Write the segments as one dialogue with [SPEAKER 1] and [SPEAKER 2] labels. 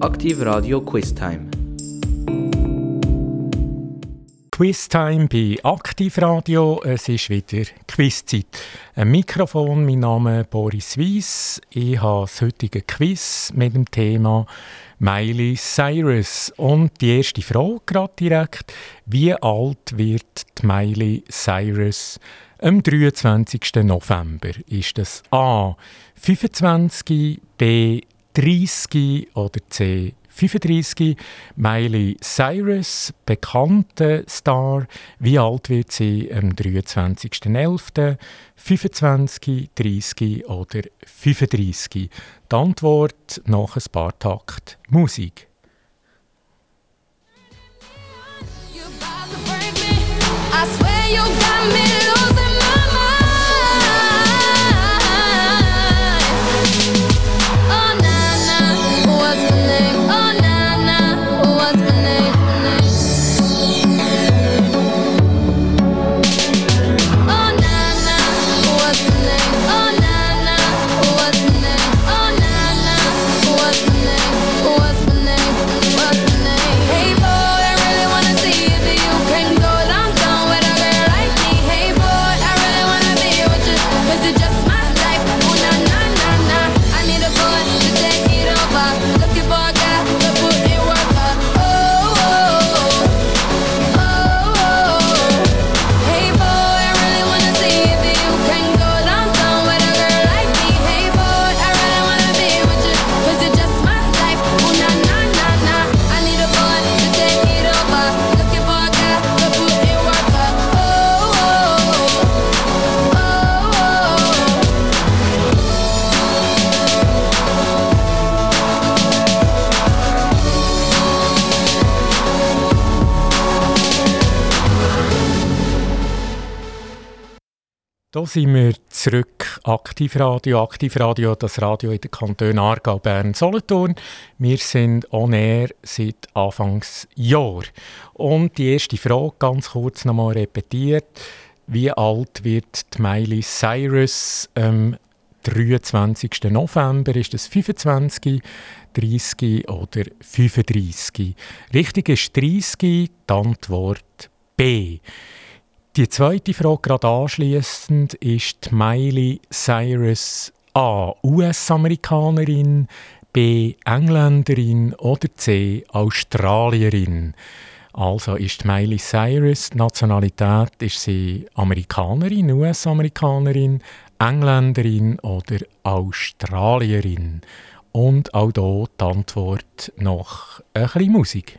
[SPEAKER 1] Aktiv Radio Quiz Time.
[SPEAKER 2] Quiz Time bei Aktivradio. Es ist wieder Quizzeit. Ein Mikrofon, mein Name ist Boris Weiss. Ich habe das heutige Quiz mit dem Thema Miley Cyrus. Und die erste Frage gerade direkt. Wie alt wird die Miley Cyrus am 23. November? Ist das A 25, B 30 oder C 35. Miley Cyrus, bekannte Star. Wie alt wird sie am 23.11.? 25, 30 oder 35? Die Antwort nach ein paar Takt Musik. I swear you got me Da sind wir zurück. Aktivradio, Aktivradio, das Radio in den Kantonen Aargau, Bern, Solothurn. Wir sind on air seit Anfangsjahr. Und die erste Frage, ganz kurz nochmal repetiert. Wie alt wird die Miley Cyrus am 23. November? Ist das 25, 30 oder 35? Richtig ist 30, die Antwort B. Die zweite Frage gerade anschließend ist Miley Cyrus A. US-Amerikanerin, B. Engländerin oder C. Australierin. Also ist Miley Cyrus, Nationalität, ist sie Amerikanerin, US-Amerikanerin, Engländerin oder Australierin? Und auch hier die Antwort noch ein bisschen Musik.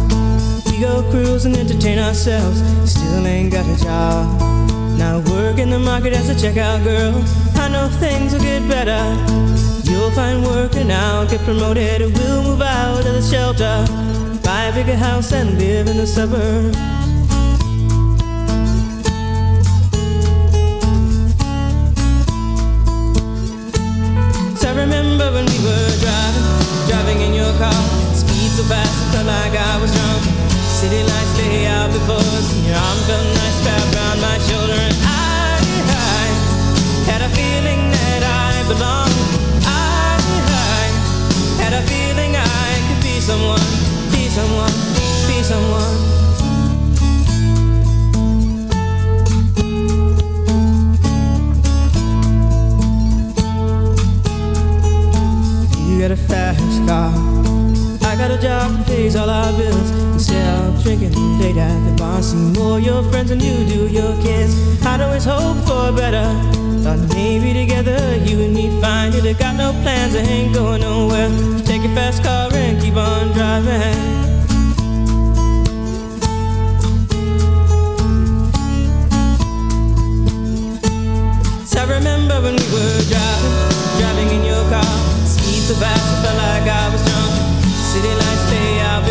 [SPEAKER 2] Cruise and entertain ourselves. Still ain't got a job. Now work in the market as a checkout girl. I know things will get better. You'll find work and I'll get promoted and we'll move out of the shelter.
[SPEAKER 3] buy a bigger house and live in the suburbs. I remember when we were driving, driving in your car, speed so fast I felt like I was drunk. City lights lay out before us, and your arm felt nice wrapped around my shoulder, and I, I had a feeling that I belonged. I, I had a feeling I could be someone, be someone, be someone. You got a fast car. Got a job that pays all our bills. Instead of drinking late at the bar, see more your friends than you do your kids. I'd always hope for better. Thought maybe together you and me find it. I got no plans, I ain't going nowhere. Just take your fast car and keep on driving. I remember when we were driving, driving in your car speed so fast,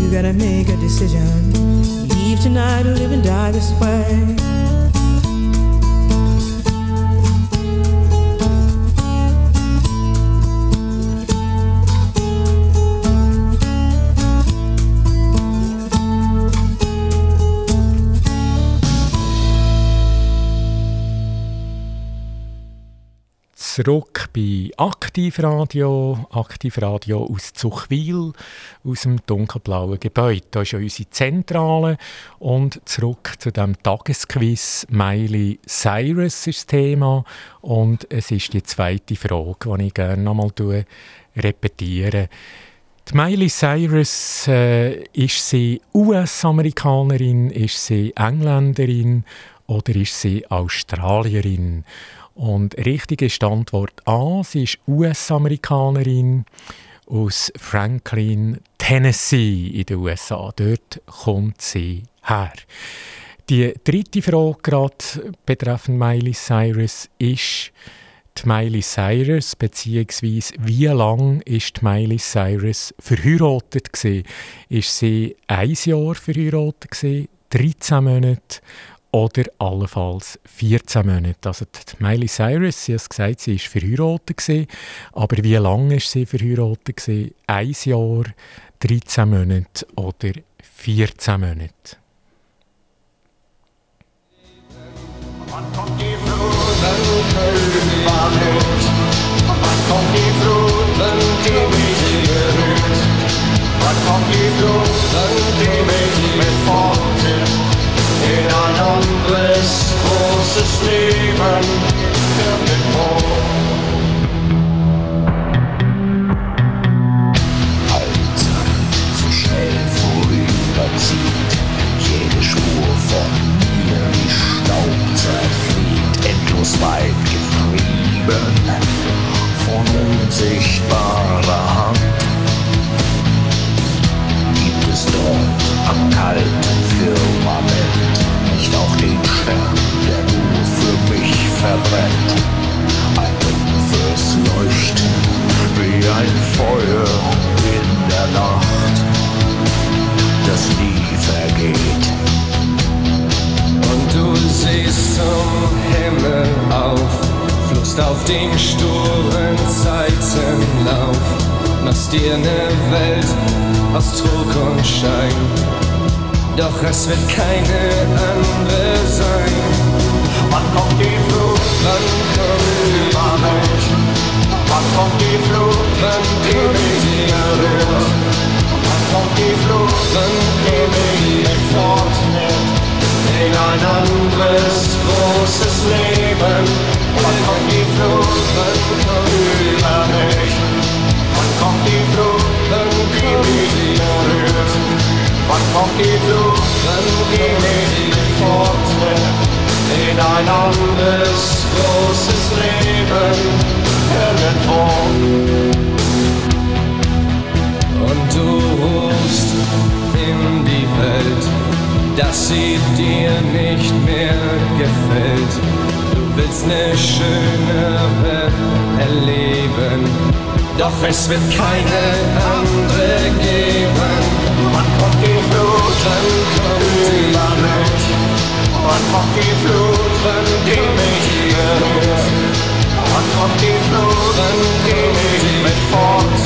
[SPEAKER 3] You gotta make a decision. Leave tonight or live and die this way.
[SPEAKER 2] Zurück bei Aktivradio. Aktivradio aus Zuchwil, aus dem dunkelblauen Gebäude. Da ist ja unsere Zentrale. Und zurück zu dem Tagesquiz. Miley Cyrus ist das Thema. Und es ist die zweite Frage, die ich gerne noch nochmal repetiere. Die Miley Cyrus, äh, ist sie US-Amerikanerin, ist sie Engländerin oder ist sie Australierin? Und richtig ist die Antwort A. Sie ist US-Amerikanerin aus Franklin, Tennessee in den USA. Dort kommt sie her. Die dritte Frage gerade betreffend Miley Cyrus ist Miley Cyrus beziehungsweise wie lang ist Miley Cyrus verheiratet gewesen? Ist sie ein Jahr verheiratet gewesen, 13 Monate oder allenfalls 14 Monate. Also Miley Cyrus, sie hat gesagt, sie war verheiratet. Aber wie lange war sie verheiratet? Ein Jahr, 13 Monate oder 14 Monate? Wann kommt die wenn Wann kommt die Flut, wenn die mich berührt? Wann kommt die wenn die mich mit Worten in ein anderes großes Leben irgendwo. Wird keine andere
[SPEAKER 4] geben. Wann kommt die Flut, dann kommt die Flut. Wann kommt die Flut, wann ich berührt? Wann kommt die Flut, dann geh ich mit fort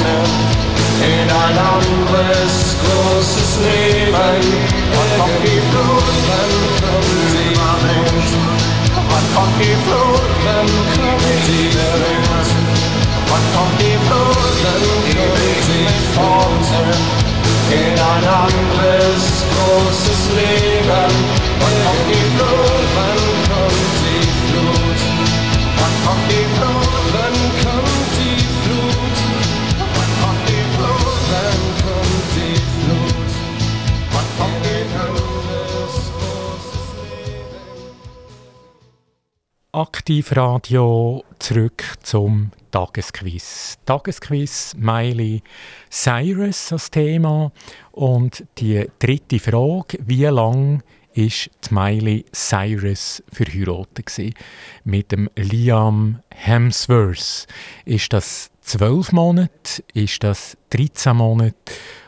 [SPEAKER 4] in ein anderes großes Leben. Wann kommt die Flut, wann kommt die Flut? Wann kommt die Flut, wann kommt die Flut? Wann kommt die Flut, dann kommt sie fort in ein anderes großes Leben. Wann kommt die Flut, wann kommt die Flut? Wann kommt die Flut, wann kommt die Flut? Wann kommt die Flut, wann kommt die Flut? Wann kommt ein anderes großes Leben?
[SPEAKER 2] Aktivradio zurück zum Tagesquiz. Tagesquiz Miley Cyrus als Thema und die dritte Frage, wie lang ist Miley Cyrus verheiratet mit dem Liam Hemsworth? Ist das 12 Monate? Ist das 13 Monate?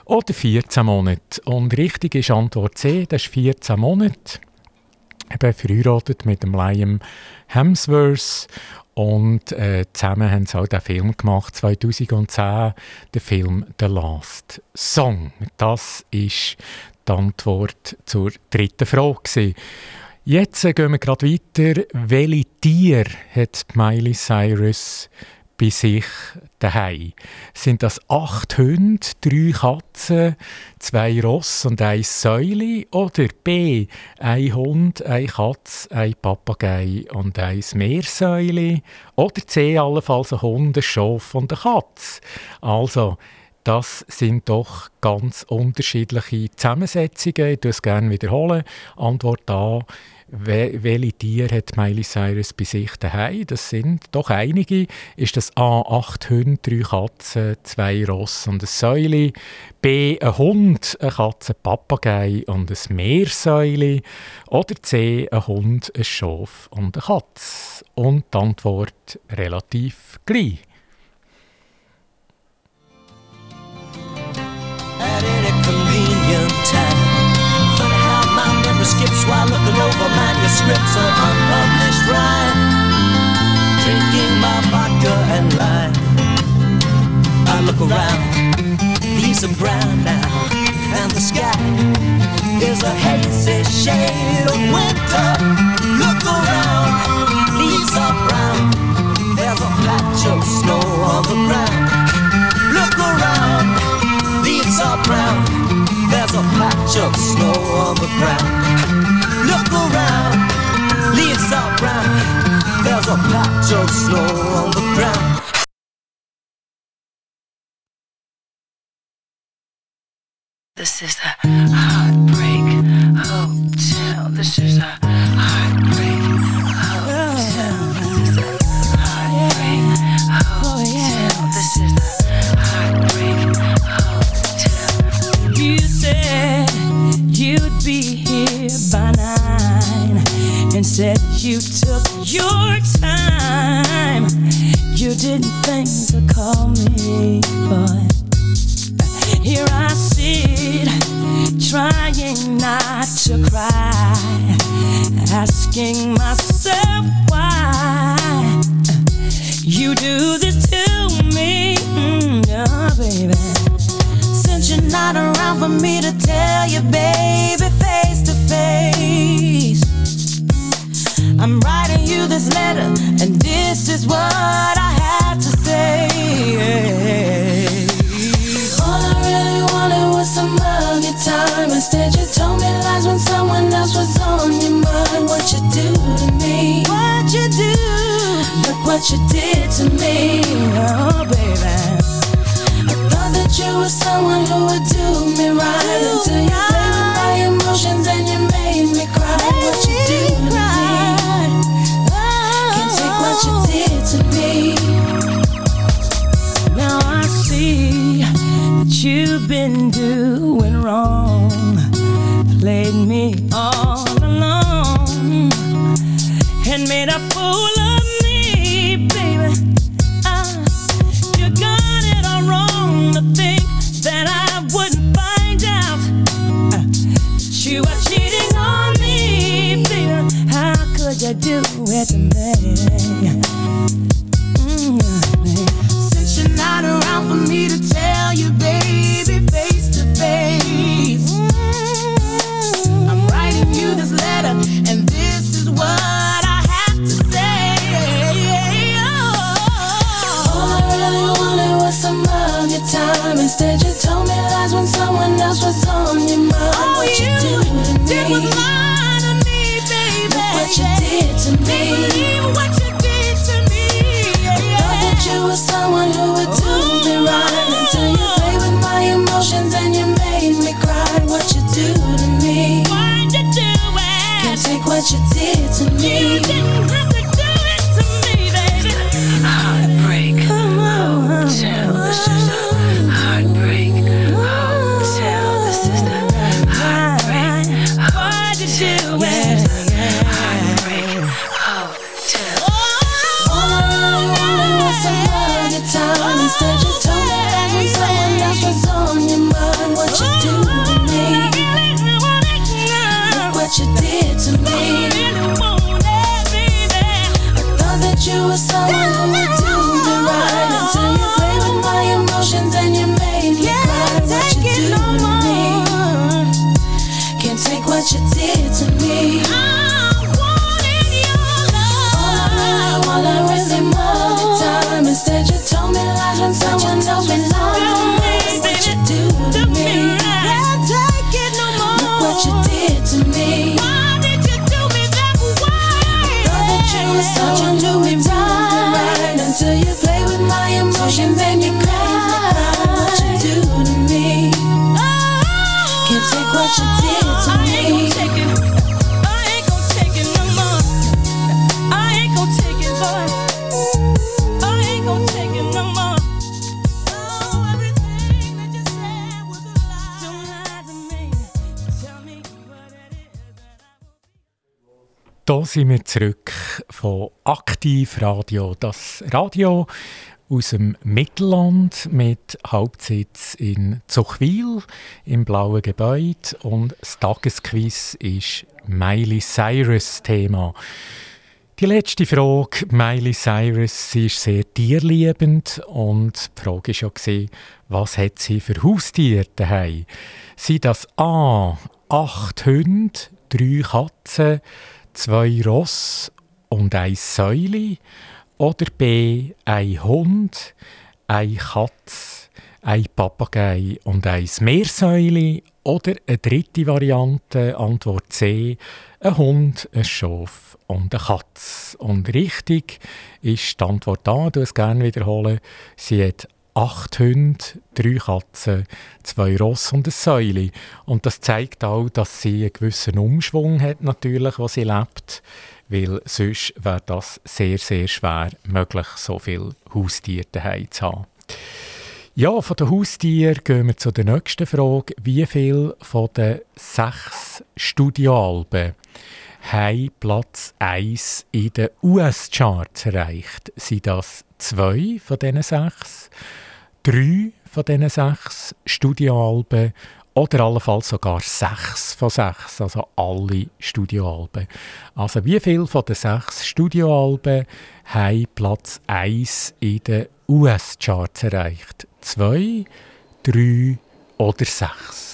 [SPEAKER 2] Oder 14 Monate? Und richtig ist Antwort C, das ist 14 Monate eben verheiratet mit dem Liam Hemsworth und äh, zusammen haben sie auch den Film gemacht, 2010, der Film «The Last Song». Das ist die Antwort zur dritten Frage. Jetzt äh, gehen wir gerade weiter. Welche Tier hat Miley Cyrus bei sich daheim? Sind das acht Hunde, drei Katzen, zwei Ross und ein Säule? Oder B, ein Hund, eine Katze, ein Papagei und ein Meersäule? Oder C, allenfalls ein Hund, ein Schaf und eine Katze? Also, das sind doch ganz unterschiedliche Zusammensetzungen. Ich es gerne wiederholen. Antwort A. We- Welche Tiere hat Miley Cyrus bei sich daheim? Das sind doch einige. Ist das A. Acht Hunde, drei Katzen, zwei Ross und ein Säule? B. Ein Hund, eine Katze, ein Papagei und ein Meersäule? Oder C. Ein Hund, ein Schaf und eine Katze? Und die Antwort relativ gleich.
[SPEAKER 5] My skips while looking over manuscripts of unpublished rhyme. Drinking my vodka and lime. I look around, leaves are brown now, and the sky is a hazy shade of winter. Look around, leaves are brown. There's a patch of snow patch of snow on the ground. Look around, leaves are brown. There's a patch of snow on the ground.
[SPEAKER 6] This is the Heartbreak Hotel. This is the
[SPEAKER 2] sind wir zurück von Aktivradio. Das Radio aus dem Mittelland mit Hauptsitz in Zuchwil im blauen Gebäude. Und das Tagesquiz ist Miley Cyrus Thema. Die letzte Frage, Miley Cyrus, sie ist sehr tierliebend und die Frage war ja, was hat sie für Haustiere daheim? Sind das A, acht Hunde, drei Katzen, zwei Ross und ein Säule? Oder B, ein Hund, eine Katze, ein Papagei und ein Meersäule? Oder eine dritte Variante, Antwort C, ein Hund, ein Schaf und eine Katze. Und richtig ist die Antwort A, du es gerne wiederholen. Sie hat acht Hunde, drei Katzen, zwei Ross und eine Säule. Und das zeigt auch, dass sie einen gewissen Umschwung hat, natürlich, was sie lebt. Weil sonst wäre das sehr, sehr schwer möglich, so viele Haustiere daheim zu haben. Ja, von den Haustieren gehen wir zu der nächsten Frage. Wie viel von den sechs Studioalben haben Platz 1 in den US-Charts erreicht? Sind das zwei von diesen sechs, drei von diesen sechs Studioalben oder allenfalls sogar sechs von sechs, also alle Studioalben. Also wie viel von den sechs Studioalben haben Platz 1 in den US-Charts erreicht? Zwei, drei oder sechs?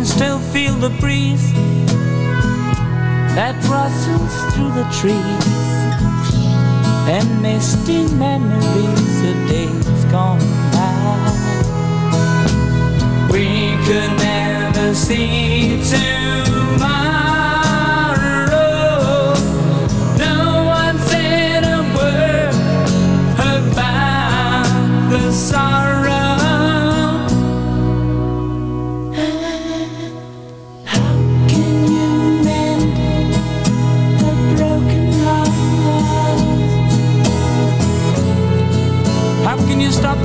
[SPEAKER 3] can still feel the breeze
[SPEAKER 7] that rustles through the trees and misty memories of days gone by.
[SPEAKER 5] We could never see.
[SPEAKER 3] No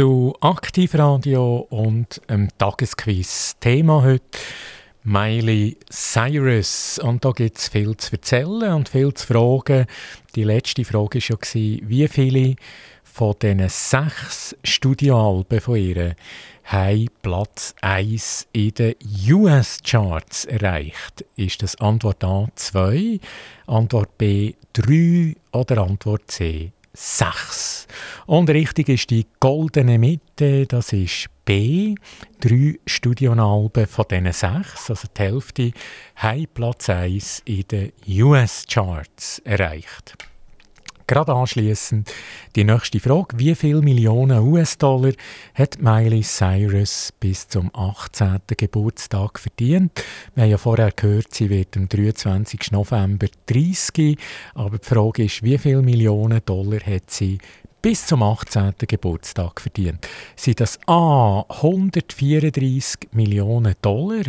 [SPEAKER 2] Zu Aktivradio und dem Tagesquiz. Thema heute Miley Cyrus. Und da gibt es viel zu erzählen und viel zu fragen. Die letzte Frage war ja, wie viele von diesen sechs Studioalben von ihr haben Platz 1 in den US-Charts erreicht. Ist das Antwort A 2, Antwort B 3 oder Antwort C 6? Und richtig ist die goldene Mitte, das ist B. Drei Studioalben von diesen sechs, also die Hälfte, haben Platz 1 in den US-Charts erreicht. Gerade anschließend die nächste Frage. Wie viele Millionen US-Dollar hat Miley Cyrus bis zum 18. Geburtstag verdient? Wir haben ja vorher gehört, sie wird am 23. November 30. Aber die Frage ist, wie viele Millionen Dollar hat sie bis zum 18. Geburtstag verdient. Sind das A 134 Millionen Dollar?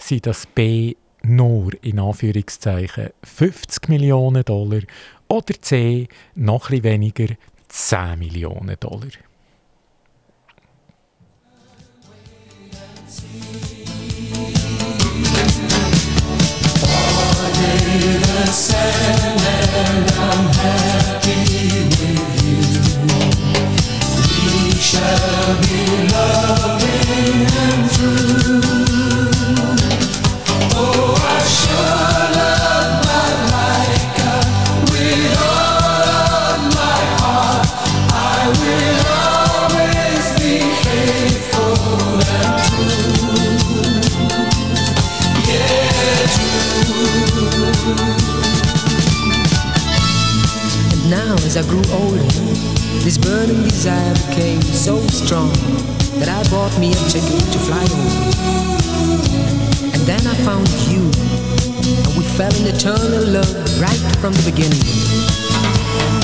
[SPEAKER 2] Sind das B nur in Anführungszeichen 50 Millionen Dollar oder C, noch ein weniger, 10 Millionen Dollar.
[SPEAKER 4] shall be loving
[SPEAKER 8] and true. As I grew older, this burning desire became so strong that I bought me a ticket to fly over. And then I found you, and we fell in eternal love right from the beginning.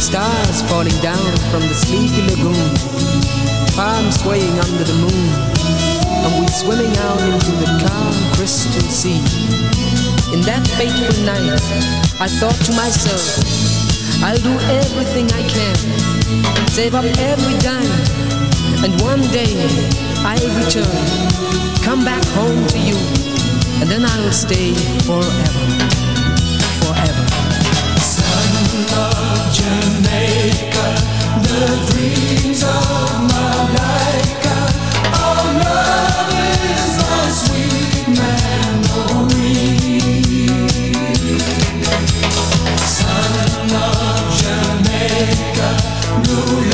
[SPEAKER 8] Stars falling down from the sleepy lagoon, palms swaying under the moon, and we swimming out into the calm crystal sea. In that fateful night, I thought to myself, I'll do everything I can, save up every dime, and one day I'll return, come back home to you, and then I'll stay forever, forever.
[SPEAKER 4] Son of Jamaica, the dreams of Malaika. Jamaica,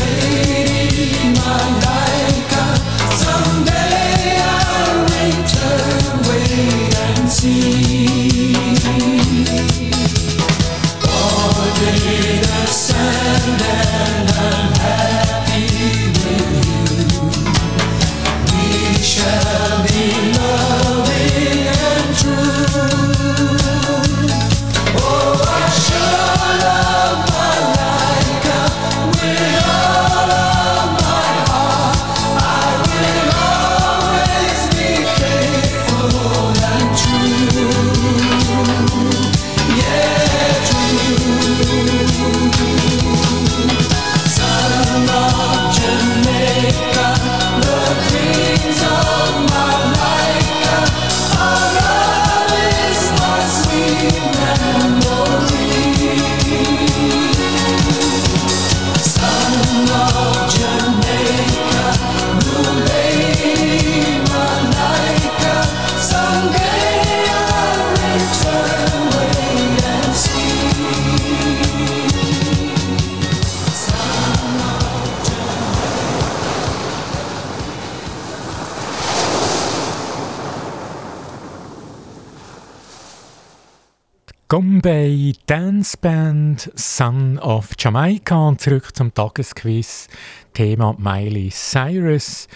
[SPEAKER 2] Gombay Dance Band Son of Jamaica und zurück zum Tagesquiz. Thema Miley Cyrus.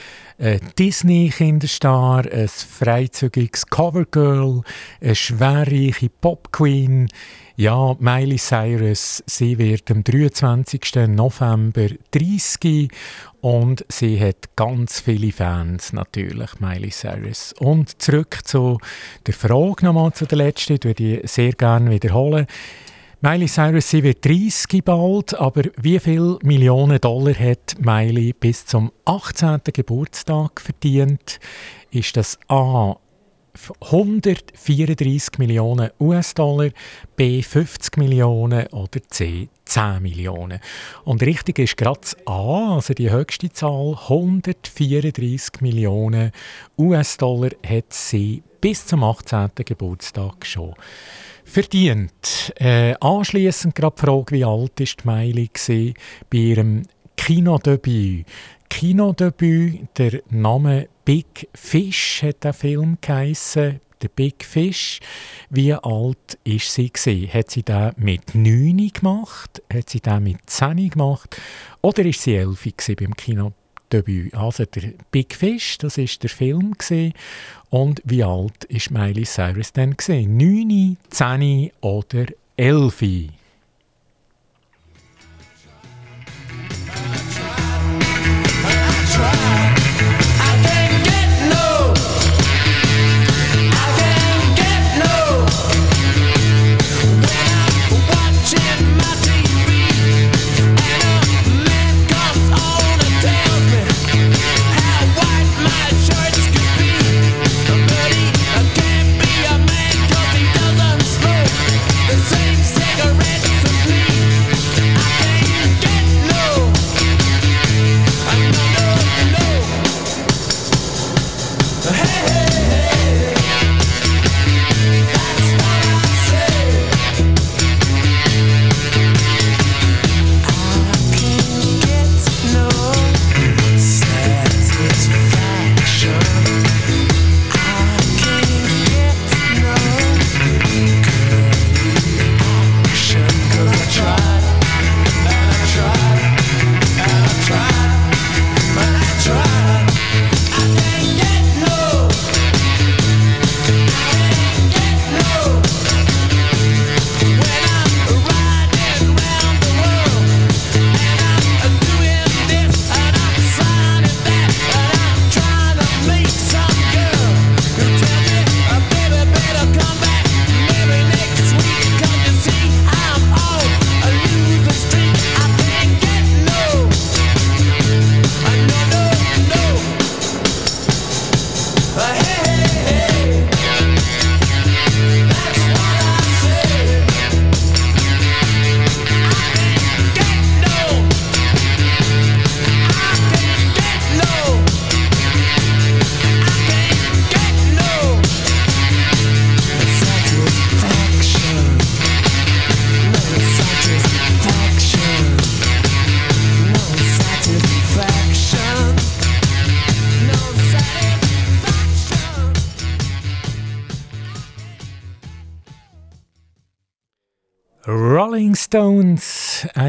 [SPEAKER 2] Disney-Kinderstar, ein freizügiges Covergirl, eine schwerreiche Popqueen. Ja, Miley Cyrus, sie wird am 23. November 30 und sie hat ganz viele Fans natürlich, Miley Cyrus. Und zurück zu der Frage nochmal zu der letzten, ich würde die sehr gerne wiederholen. Miley Cyrus, sie wird 30 bald, aber wie viel Millionen Dollar hat Miley bis zum 18. Geburtstag verdient? Ist das A 134 Millionen US-Dollar, B 50 Millionen oder C 10 Millionen. Und richtig ist gerade A, also die höchste Zahl, 134 Millionen US-Dollar hat sie bis zum 18. Geburtstag schon verdient. Äh, anschliessend gerade die Frage, wie alt ist die Miley bei ihrem Kinodebüt. Kinodebüt, der Name Big Fish hat der Film geheissen. Der Big Fish. Wie alt ist sie? Hat sie den mit 9 gemacht? Hat sie den mit 10 gemacht? Oder ist sie 11 gewesen beim Kinodebüt? Also der Big Fish, das ist der Film. Und wie alt ist Miley Cyrus denn gewesen? 9, 10 oder 11? try.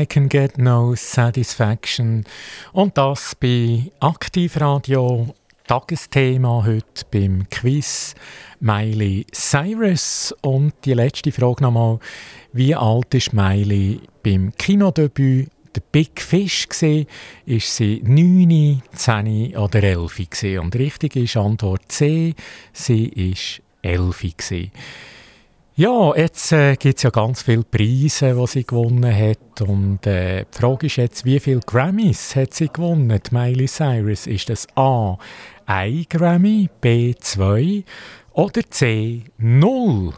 [SPEAKER 2] I Can Get No Satisfaction. Und das bei Aktivradio, Tagesthema heute beim Quiz Miley Cyrus. Und die letzte Frage nochmal, wie alt ist Miley beim Kinodebüt der Big Fish gesehen, ist sie 9, 10 oder 11 gesehen. Und richtig ist Antwort C, sie ist 11 gesehen. Ja, jetzt äh, gibt es ja ganz viele Preise, die sie gewonnen hat. Und äh, die Frage ist jetzt, wie viele Grammys hat sie gewonnen, die Miley Cyrus? Ist das A, 1 Grammy, B, 2 oder C, 0?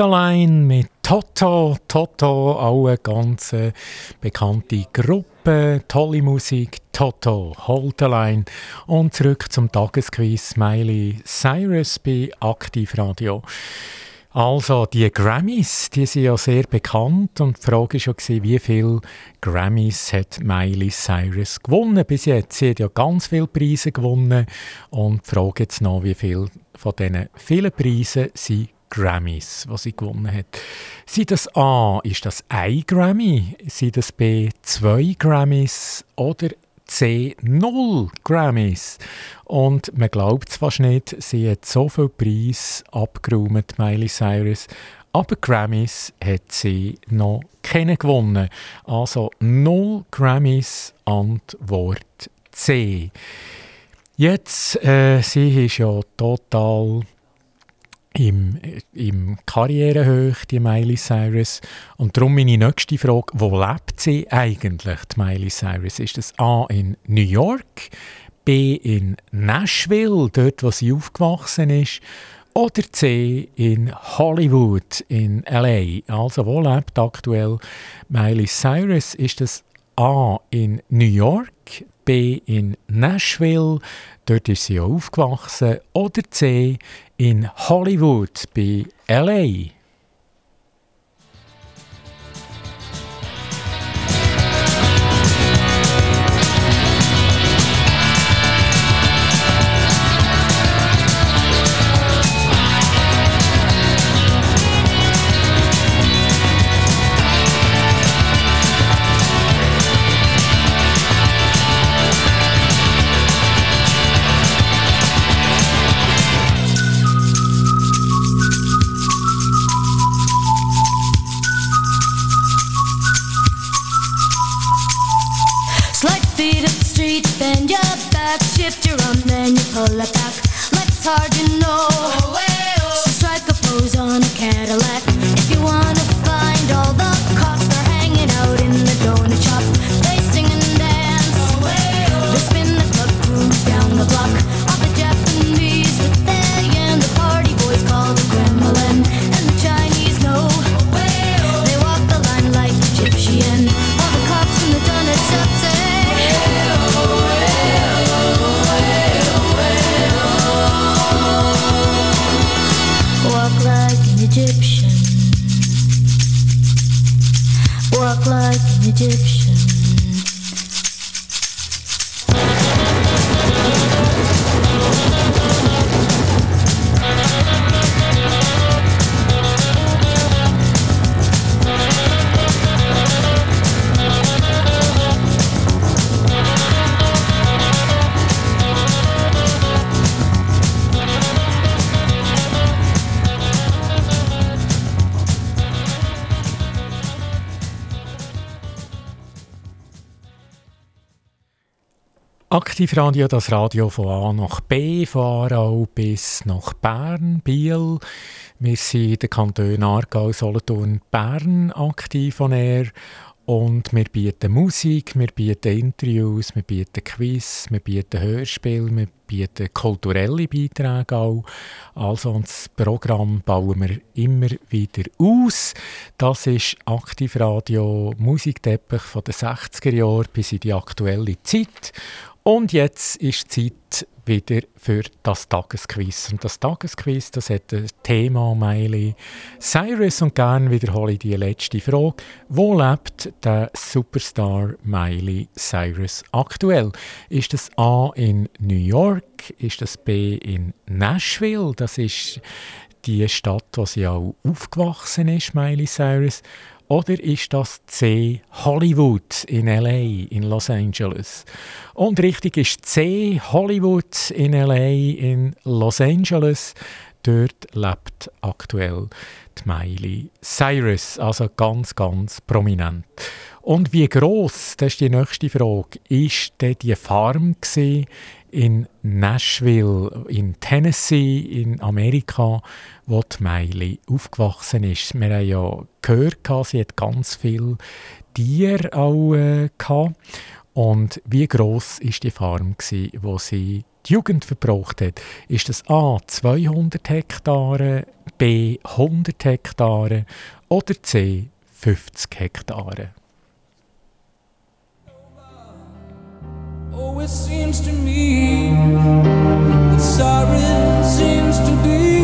[SPEAKER 2] Borderline mit Toto. Toto, alle ganz äh, bekannte Gruppe. Tolle Musik, Toto, Hold Line. Und zurück zum Tagesquiz Miley Cyrus bei Aktivradio. Also, die Grammys, die sind ja sehr bekannt und die Frage war ja, wie viele Grammys hat Miley Cyrus gewonnen bis jetzt? Sie hat ja ganz viele Preise gewonnen und die Frage jetzt noch, wie viele von diesen vielen Preisen sie Grammys, was sie gewonnen hat. Sind das A, ist das ein Grammy? Sind das B, zwei Grammys? Oder C, null Grammys? Und man glaubt es fast nicht, sie hat so viel Preis abgeräumt, Miley Cyrus. Aber Grammys hat sie noch keine gewonnen. Also null Grammys, Antwort C. Jetzt, äh, sie ist ja total im, im Karrierehöch, die Miley Cyrus. Und darum meine nächste Frage, wo lebt sie eigentlich, die Miley Cyrus? Ist das A in New York, B in Nashville, dort wo sie aufgewachsen ist, oder C in Hollywood in LA? Also wo lebt aktuell Miley Cyrus? Ist das A in New York, B in Nashville, dort ist sie aufgewachsen, oder C in Hollywood bei LA?
[SPEAKER 9] streets, bend your back, shift your arm, then you pull it back. Life's hard, you know. Oh, hey, oh. So strike a pose on a Cadillac if you wanna find all the dip
[SPEAKER 2] Aktivradio, das Radio von A nach B, von Aarau bis nach Bern, Biel. Wir sind in den Kantonen Aargau, Solothurn, Bern aktiv von Air. Und wir bieten Musik, wir bieten Interviews, wir bieten Quiz, wir bieten Hörspiele, wir bieten kulturelle Beiträge auch. Also das Programm bauen wir immer wieder aus. Das ist Aktivradio Musikteppich von den 60er Jahren bis in die aktuelle Zeit. Und jetzt ist Zeit wieder für das Tagesquiz. Und das Tagesquiz, das hat ein Thema Miley Cyrus und gerne wiederhole ich die letzte Frage. Wo lebt der Superstar Miley Cyrus aktuell? Ist das A in New York? Ist das B in Nashville? Das ist die Stadt, wo sie auch aufgewachsen ist, Miley Cyrus. Oder ist das C Hollywood in LA, in Los Angeles? Und richtig ist C Hollywood in LA, in Los Angeles. Dort lebt aktuell die Miley Cyrus, also ganz, ganz prominent. Und wie groß, das ist die nächste Frage, ist denn die Farm in Nashville, in Tennessee, in Amerika, wo die Miley aufgewachsen ist. Wir haben ja gehört, sie hat ganz viele Tiere auch äh. Und wie groß ist die Farm gsi, wo sie die Jugend verbraucht hat? Ist das A 200 Hektare, B 100 Hektare oder C 50 Hektare?
[SPEAKER 3] Oh, it seems to me that sorrow seems to be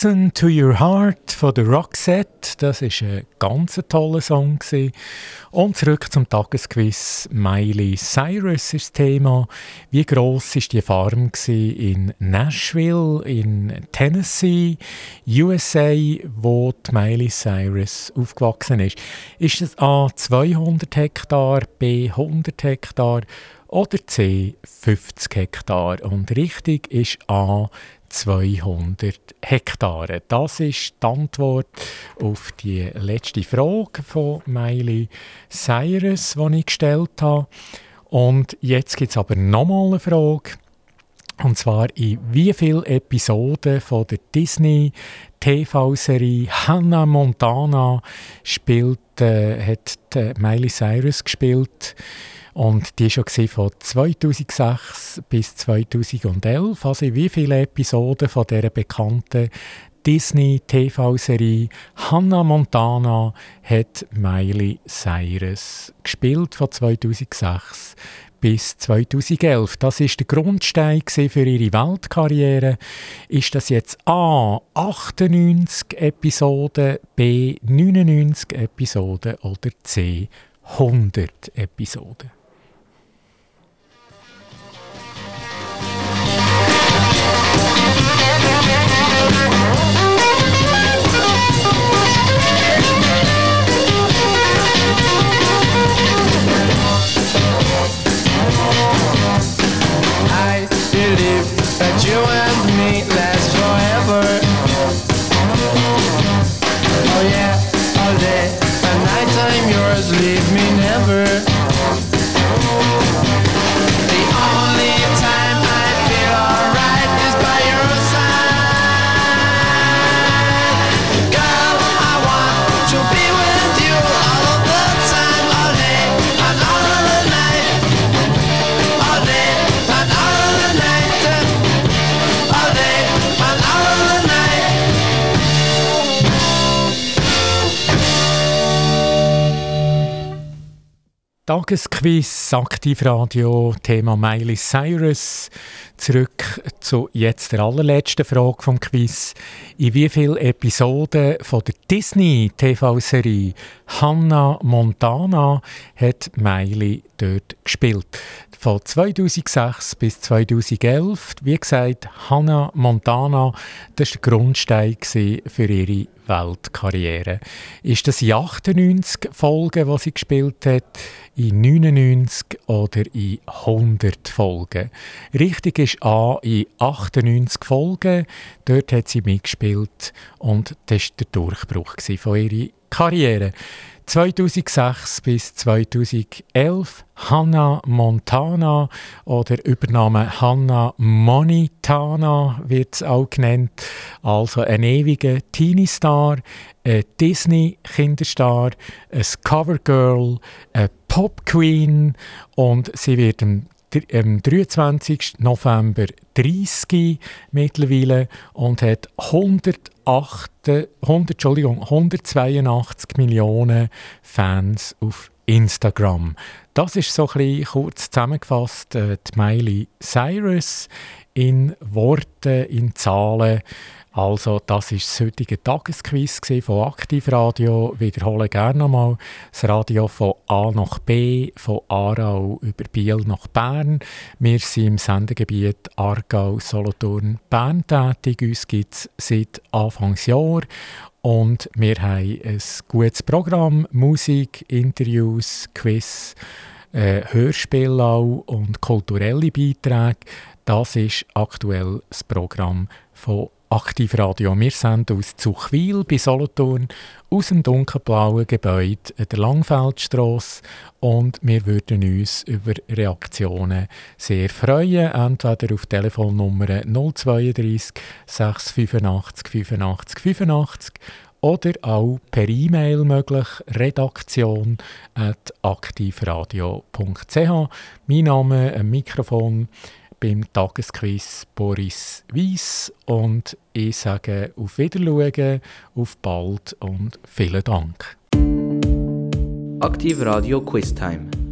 [SPEAKER 7] Listen to Your Heart
[SPEAKER 2] von der Roxette. Das ist ein ganz toller Song. Und zurück zum Tagesquiz. Miley Cyrus ist das Thema. Wie groß ist die Farm in Nashville, in Tennessee, USA, wo die Miley Cyrus aufgewachsen ist? Ist es A 200 Hektar, B 100 Hektar oder C 50 Hektar? Und richtig ist A 200 Hektare. Das ist die Antwort auf die letzte Frage von Miley Cyrus, die ich gestellt habe. Und jetzt gibt es aber nochmal eine Frage. Und zwar, in wie vielen Episoden von der Disney TV-Serie Hannah Montana spielt, äh, hat Miley Cyrus gespielt? Und die war schon von 2006 bis 2011. Also wie viele Episoden von dieser bekannten Disney-TV-Serie Hannah Montana hat Miley Cyrus gespielt von 2006 bis 2011. Das ist der Grundstein für ihre Weltkarriere. Ist das jetzt A 98 Episoden, B 99 Episoden oder C 100 Episoden? Tagesquiz, Aktivradio, Thema Miley Cyrus. Zurück zu jetzt der allerletzten Frage vom Quiz. In wie vielen Episoden von der Disney TV-Serie Hannah Montana hat Miley dort gespielt? Von 2006 bis 2011, wie gesagt, Hannah Montana, das war der Grundstein für ihre Weltkarriere. Ist das in 98 Folgen, die sie gespielt hat, in 99 oder in 100 Folgen? Richtig ist A in 98 Folgen. Dort hat sie mitgespielt und das war der Durchbruch von ihrer Karriere. 2006 bis 2011 Hannah Montana oder Übername Hannah Monitana wird es auch genannt. Also ein ewiger Teenie-Star, ein Disney-Kinderstar, ein Covergirl, eine Pop-Queen und sie wird am am 23. November 30 mittlerweile und hat 108, 100, Entschuldigung, 182 Millionen Fans auf Instagram. Das ist so ein bisschen kurz zusammengefasst äh, die Miley Cyrus in Worten, in Zahlen. Also, das war das heutige Tagesquiz von Aktivradio. Wiederhole gerne nochmal das Radio von A nach B, von Aarau über Biel nach Bern. Wir sind im Sendegebiet Aargau, Solothurn, Bern tätig. Uns gibt es seit Anfangsjahr. Und wir haben ein gutes Programm, Musik, Interviews, Quiz, äh, Hörspiel auch und kulturelle Beiträge. Das ist aktuell das Programm von Aktivradio. Wir sind aus Zuchwil bei Solothurn aus dem dunkelblauen Gebäude der Langfeldstrasse und wir würden uns über Reaktionen sehr freuen, entweder auf Telefonnummer 032 685 85 85 oder auch per E-Mail möglich, redaktion aktivradio.ch. Mein Name am Mikrofon beim Tagesquiz Boris Weiss und ich sage auf Wiedersehen, auf bald und vielen Dank.
[SPEAKER 1] Aktiv Radio Quiz Time.